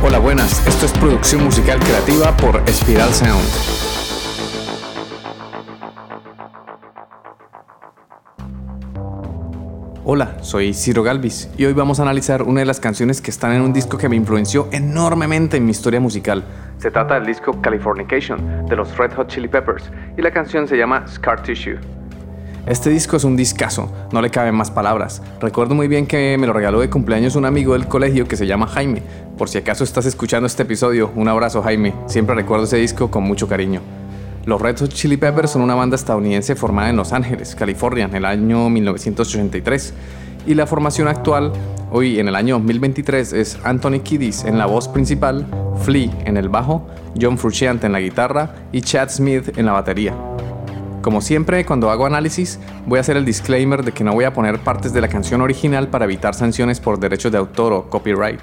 Hola, buenas. Esto es producción musical creativa por Spiral Sound. Hola, soy Ciro Galvis y hoy vamos a analizar una de las canciones que están en un disco que me influenció enormemente en mi historia musical. Se trata del disco Californication de los Red Hot Chili Peppers y la canción se llama Scar Tissue. Este disco es un discazo, no le caben más palabras. Recuerdo muy bien que me lo regaló de cumpleaños un amigo del colegio que se llama Jaime. Por si acaso estás escuchando este episodio, un abrazo Jaime. Siempre recuerdo ese disco con mucho cariño. Los Red Hot Chili Peppers son una banda estadounidense formada en Los Ángeles, California, en el año 1983. Y la formación actual, hoy en el año 2023, es Anthony Kiddis en la voz principal, Flea en el bajo, John Frusciante en la guitarra y Chad Smith en la batería. Como siempre, cuando hago análisis, voy a hacer el disclaimer de que no voy a poner partes de la canción original para evitar sanciones por derechos de autor o copyright.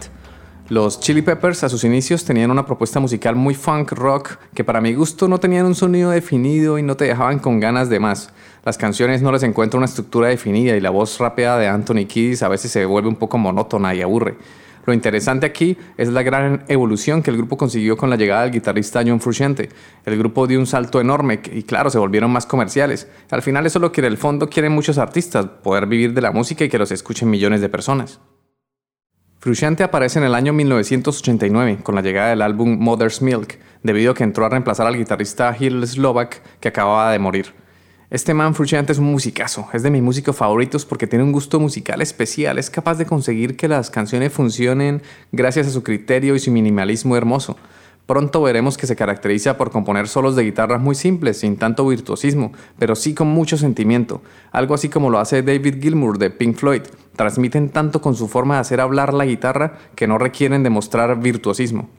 Los Chili Peppers a sus inicios tenían una propuesta musical muy funk rock que para mi gusto no tenían un sonido definido y no te dejaban con ganas de más. Las canciones no les encuentran una estructura definida y la voz rápida de Anthony Kiddis a veces se vuelve un poco monótona y aburre. Lo interesante aquí es la gran evolución que el grupo consiguió con la llegada del guitarrista John Frusciante. El grupo dio un salto enorme y claro, se volvieron más comerciales. Al final eso es lo que en el fondo quieren muchos artistas, poder vivir de la música y que los escuchen millones de personas. Frusciante aparece en el año 1989 con la llegada del álbum Mother's Milk, debido a que entró a reemplazar al guitarrista Hill Slovak que acababa de morir. Este man Frusciante es un musicazo, es de mis músicos favoritos porque tiene un gusto musical especial, es capaz de conseguir que las canciones funcionen gracias a su criterio y su minimalismo hermoso. Pronto veremos que se caracteriza por componer solos de guitarras muy simples, sin tanto virtuosismo, pero sí con mucho sentimiento, algo así como lo hace David Gilmour de Pink Floyd. Transmiten tanto con su forma de hacer hablar la guitarra que no requieren demostrar virtuosismo.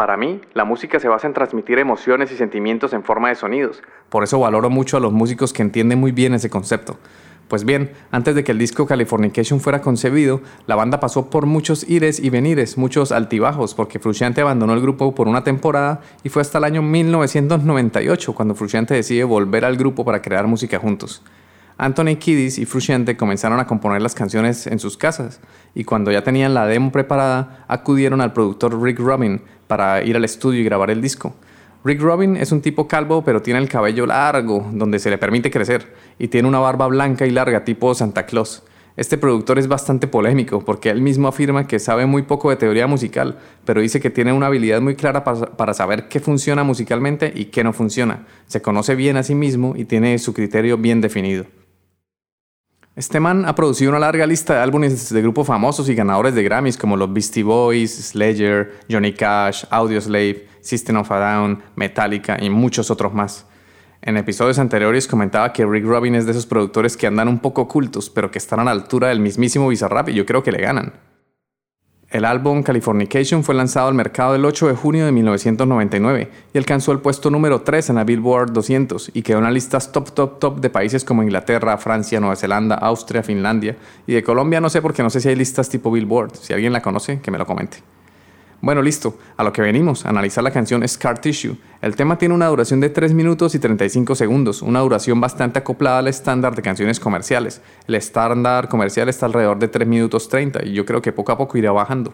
Para mí, la música se basa en transmitir emociones y sentimientos en forma de sonidos. Por eso valoro mucho a los músicos que entienden muy bien ese concepto. Pues bien, antes de que el disco Californication fuera concebido, la banda pasó por muchos ires y venires, muchos altibajos, porque Frusciante abandonó el grupo por una temporada y fue hasta el año 1998 cuando Frusciante decide volver al grupo para crear música juntos. Anthony Kiddis y Frusciante comenzaron a componer las canciones en sus casas y cuando ya tenían la demo preparada acudieron al productor Rick Rubin para ir al estudio y grabar el disco. Rick Rubin es un tipo calvo pero tiene el cabello largo donde se le permite crecer y tiene una barba blanca y larga tipo Santa Claus. Este productor es bastante polémico porque él mismo afirma que sabe muy poco de teoría musical, pero dice que tiene una habilidad muy clara para saber qué funciona musicalmente y qué no funciona. Se conoce bien a sí mismo y tiene su criterio bien definido. Este man ha producido una larga lista de álbumes de grupos famosos y ganadores de Grammys como los Beastie Boys, Sledger, Johnny Cash, Audioslave, System of a Down, Metallica y muchos otros más. En episodios anteriores comentaba que Rick Rubin es de esos productores que andan un poco ocultos, pero que están a la altura del mismísimo Bizarrap y yo creo que le ganan. El álbum Californication fue lanzado al mercado el 8 de junio de 1999 y alcanzó el puesto número 3 en la Billboard 200 y quedó en las listas top top top de países como Inglaterra, Francia, Nueva Zelanda, Austria, Finlandia y de Colombia no sé porque no sé si hay listas tipo Billboard. Si alguien la conoce, que me lo comente. Bueno, listo, a lo que venimos, analizar la canción Scar Tissue. El tema tiene una duración de 3 minutos y 35 segundos, una duración bastante acoplada al estándar de canciones comerciales. El estándar comercial está alrededor de 3 minutos 30 y yo creo que poco a poco irá bajando.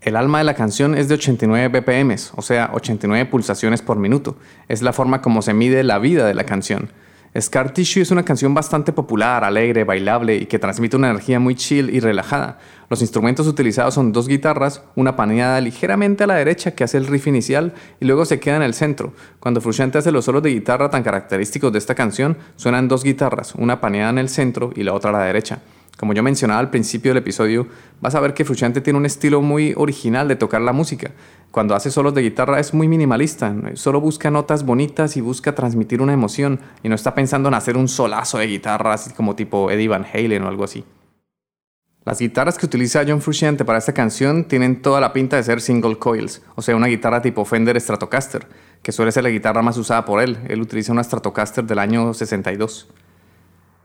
El alma de la canción es de 89 BPM, o sea, 89 pulsaciones por minuto. Es la forma como se mide la vida de la canción. Scar Tissue es una canción bastante popular, alegre, bailable y que transmite una energía muy chill y relajada. Los instrumentos utilizados son dos guitarras, una paneada ligeramente a la derecha que hace el riff inicial y luego se queda en el centro. Cuando Frusciante hace los solos de guitarra tan característicos de esta canción, suenan dos guitarras, una paneada en el centro y la otra a la derecha. Como yo mencionaba al principio del episodio, vas a ver que Frusciante tiene un estilo muy original de tocar la música. Cuando hace solos de guitarra es muy minimalista, solo busca notas bonitas y busca transmitir una emoción y no está pensando en hacer un solazo de guitarra como tipo Eddie Van Halen o algo así. Las guitarras que utiliza John Frusciante para esta canción tienen toda la pinta de ser single coils, o sea, una guitarra tipo Fender Stratocaster, que suele ser la guitarra más usada por él. Él utiliza una Stratocaster del año 62.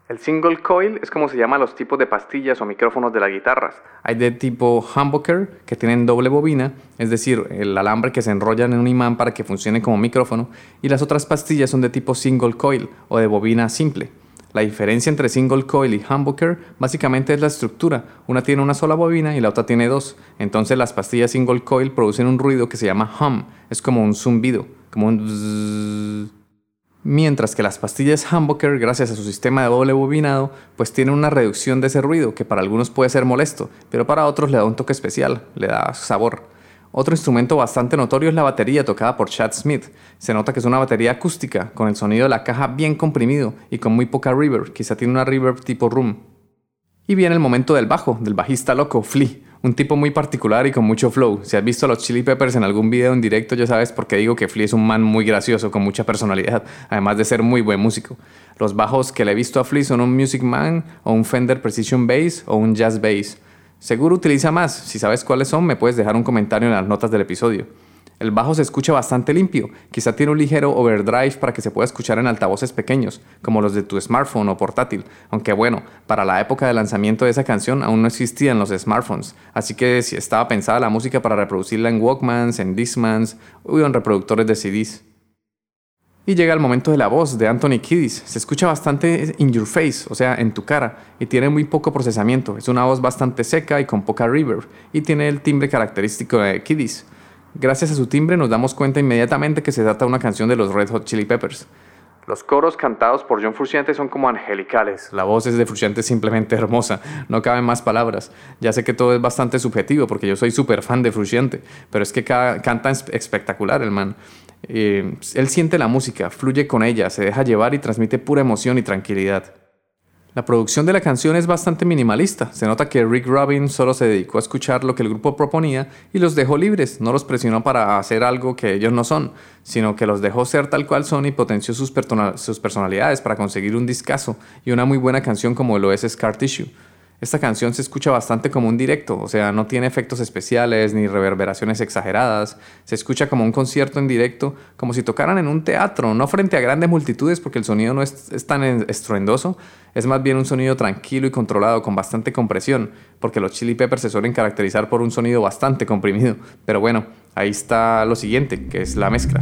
El single coil es como se llama los tipos de pastillas o micrófonos de las guitarras. Hay de tipo humbucker que tienen doble bobina, es decir, el alambre que se enrolla en un imán para que funcione como micrófono, y las otras pastillas son de tipo single coil o de bobina simple. La diferencia entre single coil y humbucker básicamente es la estructura. Una tiene una sola bobina y la otra tiene dos. Entonces las pastillas single coil producen un ruido que se llama hum. Es como un zumbido, como un Mientras que las pastillas humbucker, gracias a su sistema de doble bobinado, pues tienen una reducción de ese ruido que para algunos puede ser molesto, pero para otros le da un toque especial, le da sabor. Otro instrumento bastante notorio es la batería tocada por Chad Smith. Se nota que es una batería acústica, con el sonido de la caja bien comprimido y con muy poca reverb, quizá tiene una reverb tipo room. Y viene el momento del bajo, del bajista loco, Flea, un tipo muy particular y con mucho flow. Si has visto a los Chili Peppers en algún video en directo, ya sabes por qué digo que Flea es un man muy gracioso, con mucha personalidad, además de ser muy buen músico. Los bajos que le he visto a Flea son un Music Man, o un Fender Precision Bass, o un Jazz Bass. Seguro utiliza más. Si sabes cuáles son, me puedes dejar un comentario en las notas del episodio. El bajo se escucha bastante limpio, quizá tiene un ligero overdrive para que se pueda escuchar en altavoces pequeños, como los de tu smartphone o portátil, aunque bueno, para la época de lanzamiento de esa canción aún no existían los smartphones, así que si estaba pensada la música para reproducirla en Walkmans, en Discmans o en reproductores de CDs. Y llega el momento de la voz de Anthony Kiddis. Se escucha bastante in your face, o sea, en tu cara, y tiene muy poco procesamiento. Es una voz bastante seca y con poca reverb, y tiene el timbre característico de Kiddis. Gracias a su timbre nos damos cuenta inmediatamente que se trata de una canción de los Red Hot Chili Peppers. Los coros cantados por John Frusciante son como angelicales. La voz es de Frusciante simplemente hermosa. No caben más palabras. Ya sé que todo es bastante subjetivo porque yo soy súper fan de Frusciante, pero es que canta espectacular el man. Eh, él siente la música, fluye con ella, se deja llevar y transmite pura emoción y tranquilidad. La producción de la canción es bastante minimalista. Se nota que Rick Rubin solo se dedicó a escuchar lo que el grupo proponía y los dejó libres. No los presionó para hacer algo que ellos no son, sino que los dejó ser tal cual son y potenció sus, personalidades para conseguir un discazo y una muy buena canción como lo es Scar Tissue. Esta canción se escucha bastante como un directo, o sea, no tiene efectos especiales ni reverberaciones exageradas. Se escucha como un concierto en directo, como si tocaran en un teatro, no frente a grandes multitudes porque el sonido no es, tan estruendoso, es más bien un sonido tranquilo y controlado con bastante compresión, porque los Chili Peppers se suelen caracterizar por un sonido bastante comprimido. Pero bueno, ahí está lo siguiente, que es la mezcla.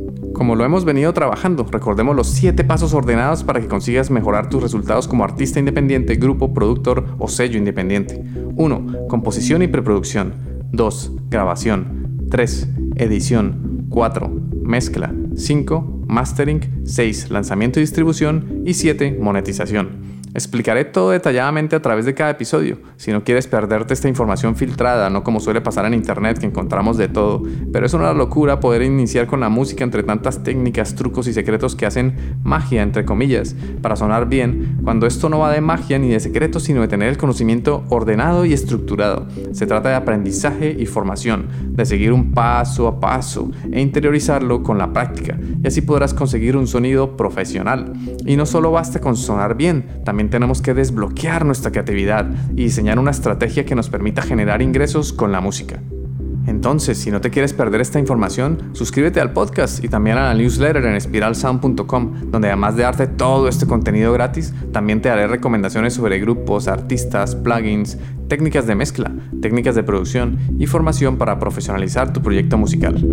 Como lo hemos venido trabajando, recordemos los 7 pasos ordenados para que consigas mejorar tus resultados como artista independiente, grupo, productor o sello independiente. 1. Composición y preproducción. 2. Grabación. 3. Edición. 4. Mezcla. 5. Mastering. 6. Lanzamiento y distribución. Y 7. Monetización. Explicaré todo detalladamente a través de cada episodio, si no quieres perderte esta información filtrada, no como suele pasar en internet que encontramos de todo, pero es una locura poder iniciar con la música entre tantas técnicas, trucos y secretos que hacen magia, entre comillas, para sonar bien, cuando esto no va de magia ni de secretos, sino de tener el conocimiento ordenado y estructurado. Se trata de aprendizaje y formación, de seguir un paso a paso e interiorizarlo con la práctica, y así podrás conseguir un sonido profesional. Y no solo basta con sonar bien, también tenemos que desbloquear nuestra creatividad y diseñar una estrategia que nos permita generar ingresos con la música. Entonces, si no te quieres perder esta información, suscríbete al podcast y también a la newsletter en spiralsound.com, donde además de darte todo este contenido gratis, también te daré recomendaciones sobre grupos, artistas, plugins, técnicas de mezcla, técnicas de producción y formación para profesionalizar tu proyecto musical.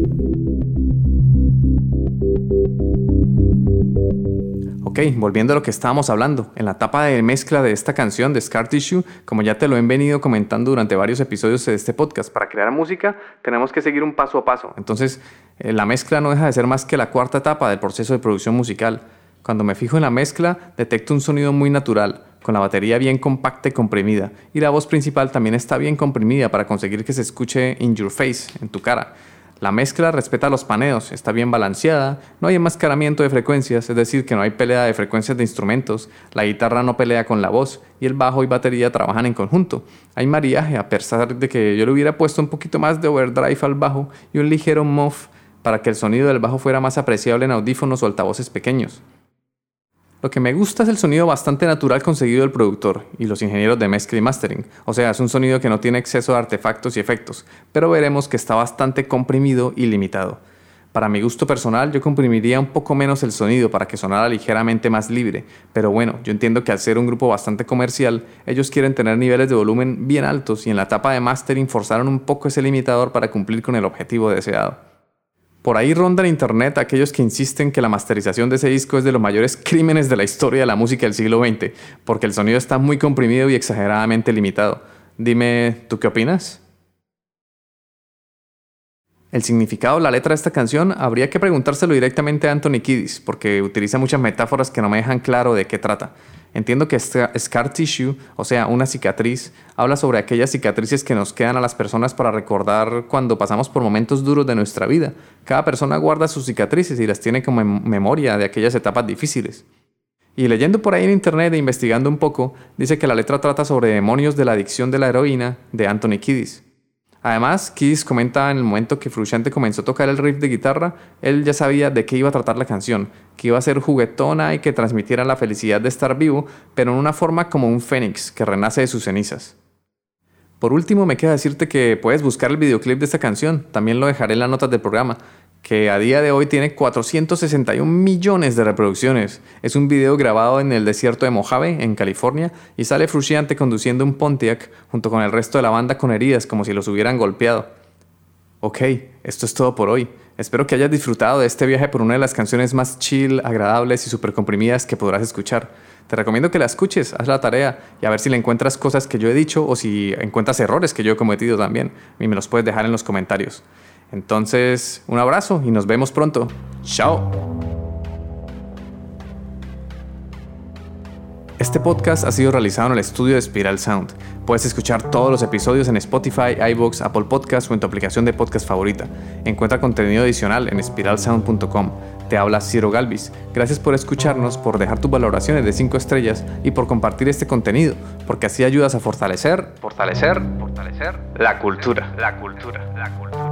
Ok, volviendo a lo que estábamos hablando, en la etapa de mezcla de esta canción de Scar Tissue, como ya te lo he venido comentando durante varios episodios de este podcast, para crear música tenemos que seguir un paso a paso. Entonces, eh, la mezcla no deja de ser más que la cuarta etapa del proceso de producción musical. Cuando me fijo en la mezcla, detecto un sonido muy natural, con la batería bien compacta y comprimida, y la voz principal también está bien comprimida para conseguir que se escuche in your face, en tu cara. La mezcla respeta los paneos, está bien balanceada, no hay enmascaramiento de frecuencias, es decir, que no hay pelea de frecuencias de instrumentos, la guitarra no pelea con la voz y el bajo y batería trabajan en conjunto. Hay mariaje, a pesar de que yo le hubiera puesto un poquito más de overdrive al bajo y un ligero muff para que el sonido del bajo fuera más apreciable en audífonos o altavoces pequeños. Lo que me gusta es el sonido bastante natural conseguido del productor y los ingenieros de mezcla y mastering, o sea, es un sonido que no tiene exceso de artefactos y efectos, pero veremos que está bastante comprimido y limitado. Para mi gusto personal, yo comprimiría un poco menos el sonido para que sonara ligeramente más libre, pero bueno, yo entiendo que al ser un grupo bastante comercial, ellos quieren tener niveles de volumen bien altos y en la etapa de mastering forzaron un poco ese limitador para cumplir con el objetivo deseado. Por ahí ronda en internet aquellos que insisten que la masterización de ese disco es de los mayores crímenes de la historia de la música del siglo XX, porque el sonido está muy comprimido y exageradamente limitado. Dime, ¿tú qué opinas? El significado de la letra de esta canción habría que preguntárselo directamente a Anthony Kiddis, porque utiliza muchas metáforas que no me dejan claro de qué trata. Entiendo que scar tissue, o sea, una cicatriz, habla sobre aquellas cicatrices que nos quedan a las personas para recordar cuando pasamos por momentos duros de nuestra vida. Cada persona guarda sus cicatrices y las tiene como memoria de aquellas etapas difíciles. Y leyendo por ahí en internet e investigando un poco, dice que la letra trata sobre demonios de la adicción de la heroína de Anthony Kiddis. Además, Kiss comenta en el momento que Frusciante comenzó a tocar el riff de guitarra, él ya sabía de qué iba a tratar la canción, que iba a ser juguetona y que transmitiera la felicidad de estar vivo, pero en una forma como un fénix que renace de sus cenizas. Por último, me queda decirte que puedes buscar el videoclip de esta canción, también lo dejaré en las notas del programa, que a día de hoy tiene 461 millones de reproducciones. Es un video grabado en el desierto de Mojave, en California, y sale Frusciante conduciendo un Pontiac junto con el resto de la banda con heridas como si los hubieran golpeado. Ok, esto es todo por hoy. Espero que hayas disfrutado de este viaje por una de las canciones más chill, agradables y super comprimidas que podrás escuchar. Te recomiendo que la escuches, haz la tarea y a ver si le encuentras cosas que yo he dicho o si encuentras errores que yo he cometido también. Y me los puedes dejar en los comentarios. Entonces, un abrazo y nos vemos pronto. Chao. Este podcast ha sido realizado en el estudio de Spiral Sound. Puedes escuchar todos los episodios en Spotify, iBox, Apple Podcasts o en tu aplicación de podcast favorita. Encuentra contenido adicional en spiralsound.com. Te habla Ciro Galvis. Gracias por escucharnos, por dejar tus valoraciones de 5 estrellas y por compartir este contenido, porque así ayudas a fortalecer, fortalecer, fortalecer la cultura, la cultura, la cultura.